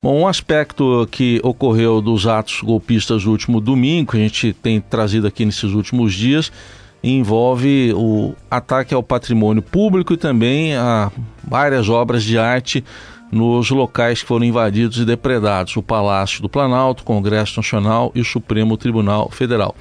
Bom, um aspecto que ocorreu dos atos golpistas do último domingo, que a gente tem trazido aqui nesses últimos dias, envolve o ataque ao patrimônio público e também a várias obras de arte nos locais que foram invadidos e depredados: o Palácio do Planalto, o Congresso Nacional e o Supremo Tribunal Federal.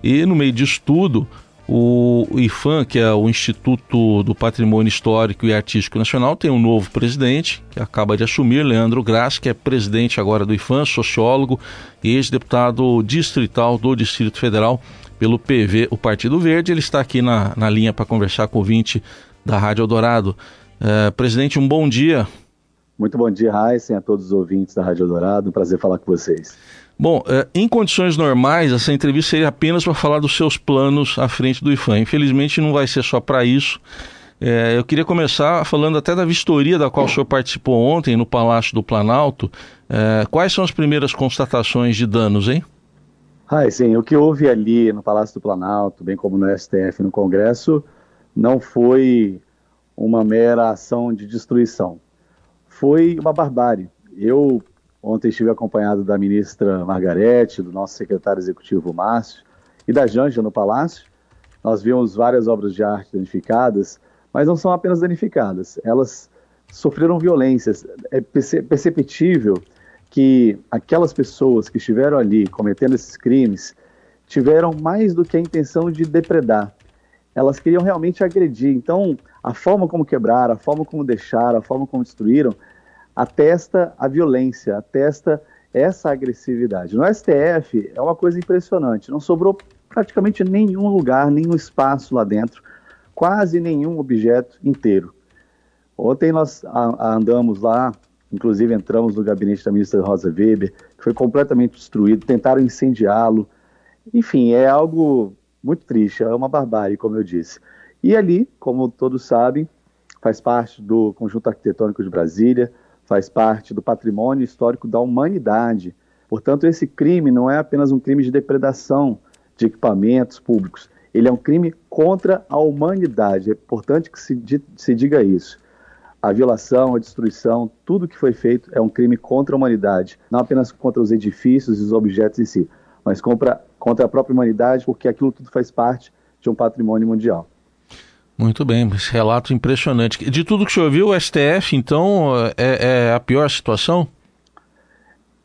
E no meio disso tudo, o IFAM, que é o Instituto do Patrimônio Histórico e Artístico Nacional, tem um novo presidente que acaba de assumir, Leandro Graça, que é presidente agora do IFAM, sociólogo e ex-deputado distrital do Distrito Federal pelo PV, o Partido Verde. Ele está aqui na, na linha para conversar com o ouvinte da Rádio Eldorado. É, presidente, um bom dia. Muito bom dia, Heisen, a todos os ouvintes da Rádio Eldorado. Um prazer falar com vocês. Bom, é, em condições normais, essa entrevista seria apenas para falar dos seus planos à frente do IFAM. Infelizmente, não vai ser só para isso. É, eu queria começar falando até da vistoria da qual o senhor participou ontem no Palácio do Planalto. É, quais são as primeiras constatações de danos, hein? Ah, sim, o que houve ali no Palácio do Planalto, bem como no STF no Congresso, não foi uma mera ação de destruição. Foi uma barbárie. Eu Ontem estive acompanhado da ministra Margarete, do nosso secretário executivo Márcio e da Janja no Palácio. Nós vimos várias obras de arte danificadas, mas não são apenas danificadas, elas sofreram violências. É perceptível que aquelas pessoas que estiveram ali cometendo esses crimes tiveram mais do que a intenção de depredar. Elas queriam realmente agredir. Então, a forma como quebraram, a forma como deixaram, a forma como destruíram, atesta a violência, atesta essa agressividade. No STF é uma coisa impressionante, não sobrou praticamente nenhum lugar, nenhum espaço lá dentro, quase nenhum objeto inteiro. Ontem nós andamos lá, inclusive entramos no gabinete da ministra Rosa Weber, que foi completamente destruído, tentaram incendiá-lo. Enfim, é algo muito triste, é uma barbárie, como eu disse. E ali, como todos sabem, faz parte do conjunto arquitetônico de Brasília, faz parte do patrimônio histórico da humanidade. Portanto, esse crime não é apenas um crime de depredação de equipamentos públicos, ele é um crime contra a humanidade. É importante que se, se diga isso. A violação, a destruição, tudo que foi feito é um crime contra a humanidade, não apenas contra os edifícios e os objetos em si, mas contra, contra a própria humanidade, porque aquilo tudo faz parte de um patrimônio mundial. Muito bem, esse relato impressionante. De tudo que o senhor viu, o STF, então, é, é a pior situação?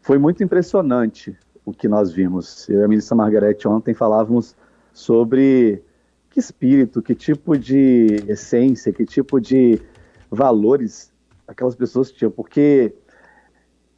Foi muito impressionante o que nós vimos. Eu e a ministra Margarete ontem falávamos sobre que espírito, que tipo de essência, que tipo de valores aquelas pessoas tinham, porque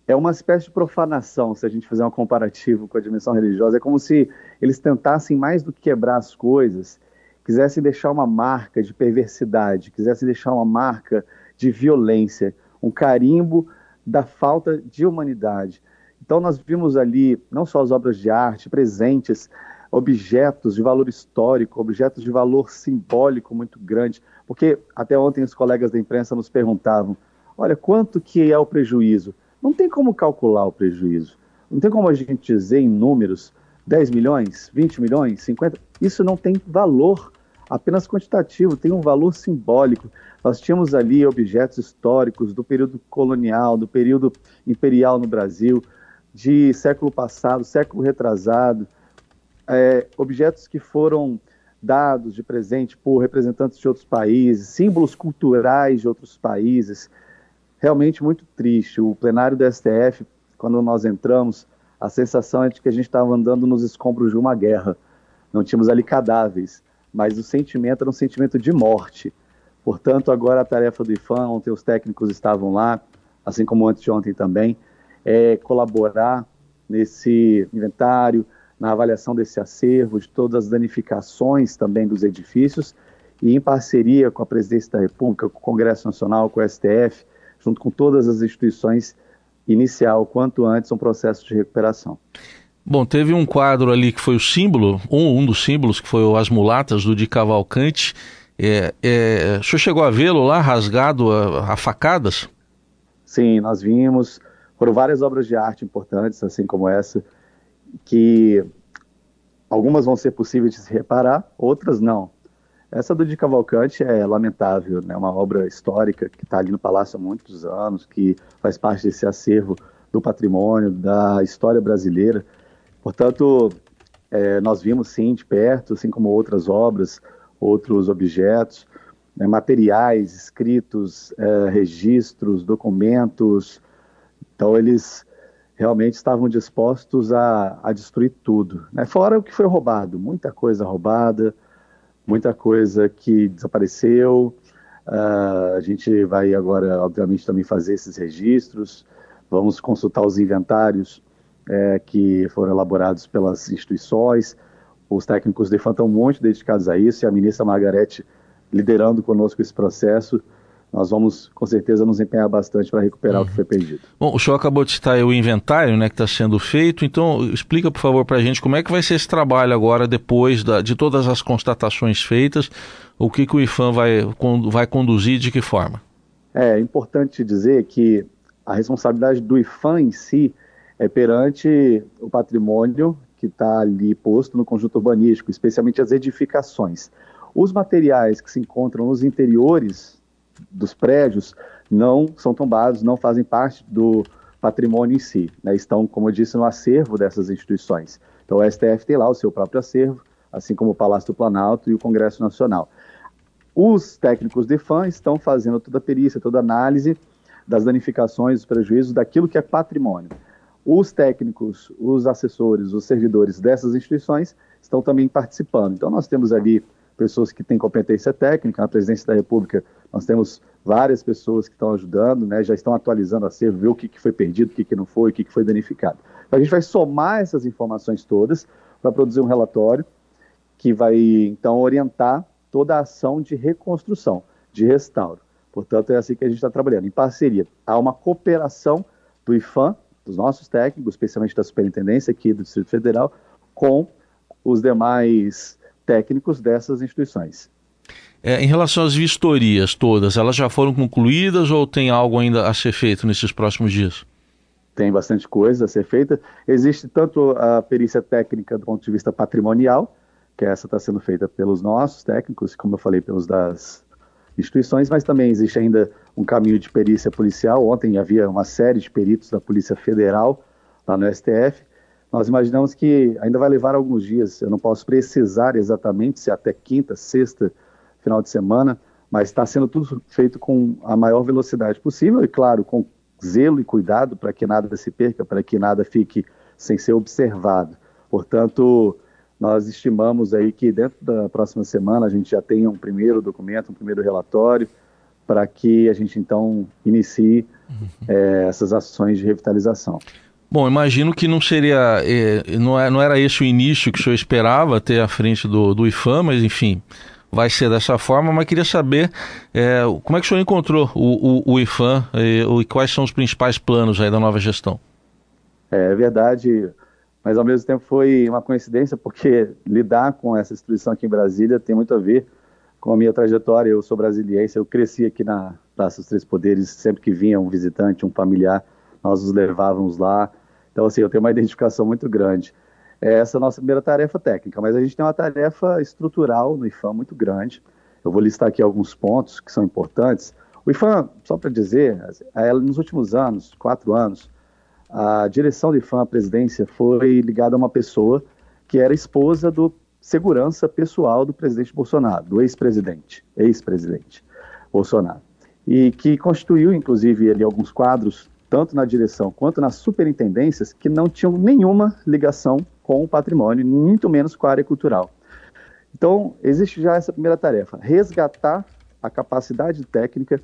é uma espécie de profanação, se a gente fizer um comparativo com a dimensão religiosa. É como se eles tentassem mais do que quebrar as coisas, quisesse deixar uma marca de perversidade, quisesse deixar uma marca de violência, um carimbo da falta de humanidade. Então nós vimos ali não só as obras de arte presentes, objetos de valor histórico, objetos de valor simbólico muito grande, porque até ontem os colegas da imprensa nos perguntavam: olha, quanto que é o prejuízo? Não tem como calcular o prejuízo. Não tem como a gente dizer em números 10 milhões, 20 milhões, 50. Isso não tem valor apenas quantitativo, tem um valor simbólico. Nós tínhamos ali objetos históricos do período colonial, do período imperial no Brasil, de século passado, século retrasado, é, objetos que foram dados de presente por representantes de outros países, símbolos culturais de outros países. Realmente muito triste. O plenário do STF, quando nós entramos, a sensação é de que a gente estava andando nos escombros de uma guerra. Não tínhamos ali cadáveres, mas o sentimento era um sentimento de morte. Portanto, agora a tarefa do IFAM, ontem os técnicos estavam lá, assim como antes de ontem também, é colaborar nesse inventário, na avaliação desse acervo, de todas as danificações também dos edifícios, e em parceria com a Presidência da República, com o Congresso Nacional, com o STF, junto com todas as instituições, iniciar o quanto antes um processo de recuperação. Bom, teve um quadro ali que foi o símbolo, um, um dos símbolos, que foi As Mulatas, do Di Cavalcante. É, é, o senhor chegou a vê-lo lá, rasgado a, a, facadas? Sim, nós vimos. Foram várias obras de arte importantes, assim como essa, que algumas vão ser possíveis de se reparar, outras não. Essa do Di Cavalcante é lamentável, né? uma obra histórica que está ali no Palácio há muitos anos, que faz parte desse acervo do patrimônio, da história brasileira. Portanto, é, nós vimos sim de perto, assim como outras obras, outros objetos, né, materiais, escritos, é, registros, documentos. Então, eles realmente estavam dispostos a, a destruir tudo. Né? Fora o que foi roubado, muita coisa roubada, muita coisa que desapareceu. Uh, a gente vai agora, obviamente, também fazer esses registros. Vamos consultar os inventários é, que foram elaborados pelas instituições. Os técnicos do IFAM estão muito dedicados a isso e a ministra Margarete liderando conosco esse processo nós vamos com certeza nos empenhar bastante para recuperar uhum. o que foi perdido. Bom, o senhor acabou de citar o inventário né, que está sendo feito, então explica por favor para a gente como é que vai ser esse trabalho agora, depois da, de todas as constatações feitas, o que, que o IFAM vai, vai conduzir de que forma? É importante dizer que a responsabilidade do IFAM em si é perante o patrimônio que está ali posto no conjunto urbanístico, especialmente as edificações. Os materiais que se encontram nos interiores dos prédios não são tombados, não fazem parte do patrimônio em si, né? estão, como eu disse, no acervo dessas instituições. Então o STF tem lá o seu próprio acervo, assim como o Palácio do Planalto e o Congresso Nacional. Os técnicos de FAM estão fazendo toda a perícia, toda a análise das danificações, dos prejuízos, daquilo que é patrimônio. Os técnicos, os assessores, os servidores dessas instituições estão também participando. Então nós temos ali pessoas que têm competência técnica, na presidência da República nós temos várias pessoas que estão ajudando, né, já estão atualizando a acervo, ver o que, que foi perdido, o que, que não foi, o que, que foi danificado. Então, a gente vai somar essas informações todas para produzir um relatório que vai, então, orientar toda a ação de reconstrução, de restauro. Portanto, é assim que a gente está trabalhando, em parceria. Há uma cooperação do IFAM, dos nossos técnicos, especialmente da Superintendência aqui do Distrito Federal, com os demais técnicos dessas instituições. É, em relação às vistorias todas, elas já foram concluídas ou tem algo ainda a ser feito nesses próximos dias? Tem bastante coisa a ser feita. Existe tanto a perícia técnica do ponto de vista patrimonial, que essa está sendo feita pelos nossos técnicos, como eu falei, pelos das instituições, mas também existe ainda um caminho de perícia policial. Ontem havia uma série de peritos da Polícia Federal lá no STF. Nós imaginamos que ainda vai levar alguns dias. Eu não posso precisar exatamente se até quinta, sexta final de semana, mas está sendo tudo feito com a maior velocidade possível e, claro, com zelo e cuidado para que nada se perca, para que nada fique sem ser observado. Portanto, nós estimamos aí que dentro da próxima semana a gente já tenha um primeiro documento, um primeiro relatório, para que a gente então inicie uhum. é, essas ações de revitalização. Bom, imagino que não seria, é, não, é, não era esse o início que o senhor esperava ter à frente do, do IFAM, mas enfim, vai ser dessa forma, mas queria saber é, como é que o senhor encontrou o, o, o IFAM e, e, quais são os principais planos aí da nova gestão? É, é verdade, mas ao mesmo tempo foi uma coincidência, porque lidar com essa instituição aqui em Brasília tem muito a ver com a minha trajetória. Eu sou brasiliense, eu cresci aqui na Praça dos Três Poderes, sempre que vinha um visitante, um familiar, nós os levávamos lá. Então, assim, eu tenho uma identificação muito grande. É essa é a nossa primeira tarefa técnica, mas a gente tem uma tarefa estrutural no IFAM muito grande. Eu vou listar aqui alguns pontos que são importantes. O IFAM, só para dizer, é, nos últimos anos, quatro anos, a direção do IFAM, a presidência, foi ligada a uma pessoa que era esposa do segurança pessoal do presidente Bolsonaro, do ex-presidente, ex-presidente Bolsonaro, e que constituiu, inclusive, ali alguns quadros, tanto na direção quanto nas superintendências, que não tinham nenhuma ligação com o patrimônio, muito menos com a área cultural. Então, existe já essa primeira tarefa: resgatar a capacidade técnica,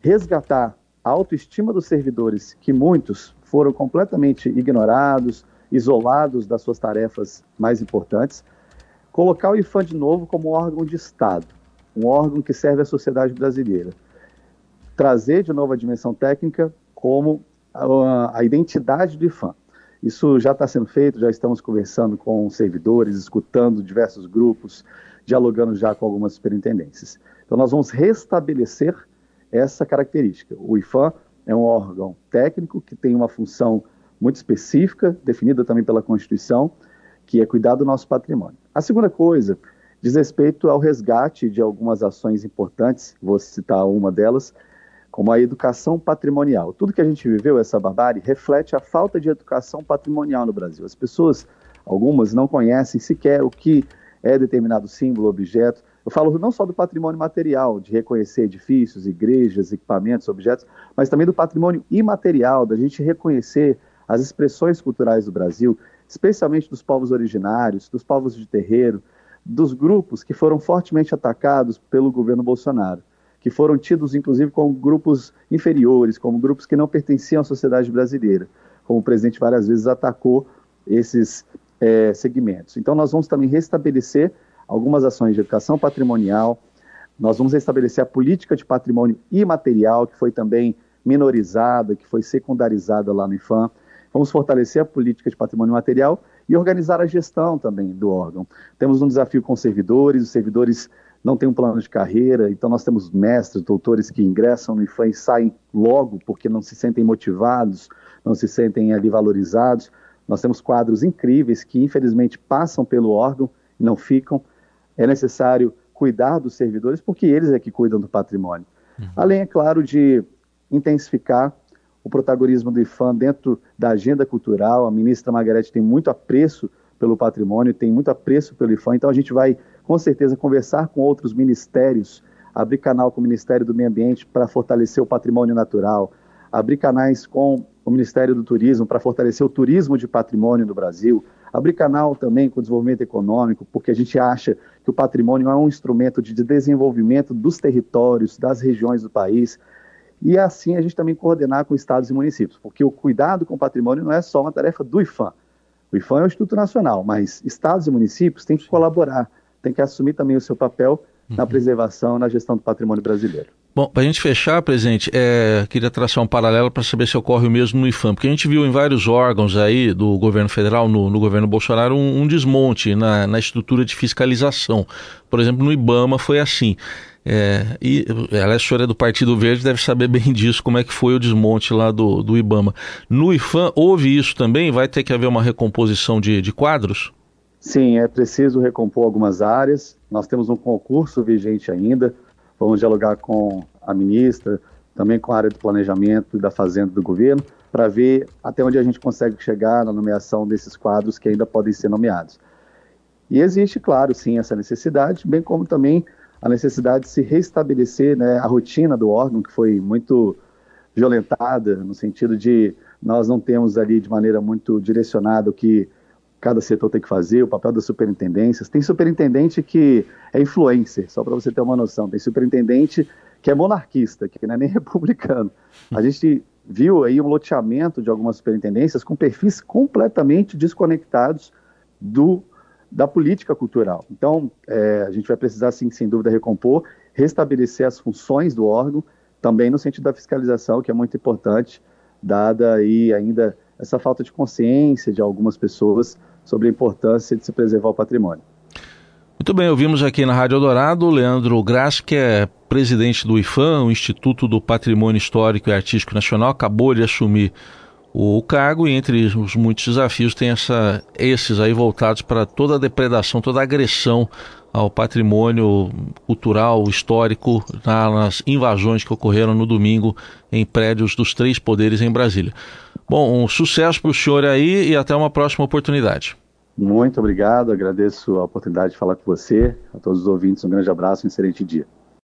resgatar a autoestima dos servidores, que muitos foram completamente ignorados, isolados das suas tarefas mais importantes, colocar o IFAM de novo como órgão de Estado, um órgão que serve à sociedade brasileira. Trazer de novo a dimensão técnica como a, identidade do IFAM. Isso já está sendo feito, já estamos conversando com servidores, escutando diversos grupos, dialogando já com algumas superintendências. Então, nós vamos restabelecer essa característica. O IFAM é um órgão técnico que tem uma função muito específica, definida também pela Constituição, que é cuidar do nosso patrimônio. A segunda coisa diz respeito ao resgate de algumas ações importantes, vou citar uma delas, como a educação patrimonial. Tudo que a gente viveu, essa barbárie, reflete a falta de educação patrimonial no Brasil. As pessoas, algumas, não conhecem sequer o que é determinado símbolo, objeto. Eu falo não só do patrimônio material, de reconhecer edifícios, igrejas, equipamentos, objetos, mas também do patrimônio imaterial, da gente reconhecer as expressões culturais do Brasil, especialmente dos povos originários, dos povos de terreiro, dos grupos que foram fortemente atacados pelo governo Bolsonaro, que foram tidos inclusive como grupos inferiores, como grupos que não pertenciam à sociedade brasileira, como o presidente várias vezes atacou esses é, segmentos. Então, nós vamos também restabelecer algumas ações de educação patrimonial, nós vamos restabelecer a política de patrimônio imaterial, que foi também minorizada, que foi secundarizada lá no IFAM. Vamos fortalecer a política de patrimônio material e organizar a gestão também do órgão. Temos um desafio com servidores, os servidores não têm um plano de carreira, então nós temos mestres, doutores que ingressam no IFAM e saem logo porque não se sentem motivados, não se sentem ali valorizados. Nós temos quadros incríveis que, infelizmente, passam pelo órgão e não ficam. É necessário cuidar dos servidores, porque eles é que cuidam do patrimônio. Uhum. Além, é claro, de intensificar o protagonismo do IFAM dentro da agenda cultural. A ministra Margarete tem muito apreço pelo patrimônio, tem muito apreço pelo IFAM, então a gente vai, com certeza, conversar com outros ministérios, abrir canal com o Ministério do Meio Ambiente para fortalecer o patrimônio natural, abrir canais com o Ministério do Turismo para fortalecer o turismo de patrimônio no Brasil, abrir canal também com o desenvolvimento econômico, porque a gente acha que o patrimônio é um instrumento de desenvolvimento dos territórios, das regiões do país, e assim a gente também coordenar com estados e municípios, porque o cuidado com o patrimônio não é só uma tarefa do IFAM. O IFAM é o Instituto Nacional, mas estados e municípios têm que colaborar, têm que assumir também o seu papel na uhum. preservação, na gestão do patrimônio brasileiro. Bom, para a gente fechar, presidente, é, queria traçar um paralelo para saber se ocorre o mesmo no IFAM, porque a gente viu em vários órgãos aí do governo federal, no, no governo Bolsonaro, um, um desmonte na, na, estrutura de fiscalização. Por exemplo, no IBAMA foi assim. É, e ela é senhora do Partido Verde, deve saber bem disso, como é que foi o desmonte lá do, do IBAMA. No IFAM, houve isso também? Vai ter que haver uma recomposição de, de quadros? Sim, é preciso recompor algumas áreas. Nós temos um concurso vigente ainda Vamos dialogar com a ministra, também com a área do planejamento e da fazenda do governo, para ver até onde a gente consegue chegar na nomeação desses quadros que ainda podem ser nomeados. E existe, claro, sim, essa necessidade, bem como também a necessidade de se restabelecer né, a rotina do órgão, que foi muito violentada, no sentido de nós não temos ali de maneira muito direcionada o que cada setor tem que fazer, o papel das superintendências. Tem superintendente que é influencer, só para você ter uma noção. Tem superintendente que é monarquista, que não é nem republicano. A gente viu aí um loteamento de algumas superintendências com perfis completamente desconectados do da política cultural. Então, é, a gente vai precisar, sim, sem dúvida, recompor, restabelecer as funções do órgão, também no sentido da fiscalização, que é muito importante, dada aí ainda essa falta de consciência de algumas pessoas sobre a importância de se preservar o patrimônio. Muito bem, ouvimos aqui na Rádio Eldorado o Leandro Gras, que é presidente do IFAM, o Instituto do Patrimônio Histórico e Artístico Nacional, acabou de assumir o cargo e entre os muitos desafios tem essa, esses aí voltados para toda a depredação, toda a agressão ao patrimônio cultural, histórico, nas invasões que ocorreram no domingo em prédios dos três poderes em Brasília. Bom, um sucesso para o senhor aí e até uma próxima oportunidade. Muito obrigado, agradeço a oportunidade de falar com você, a todos os ouvintes, um grande abraço e um excelente dia.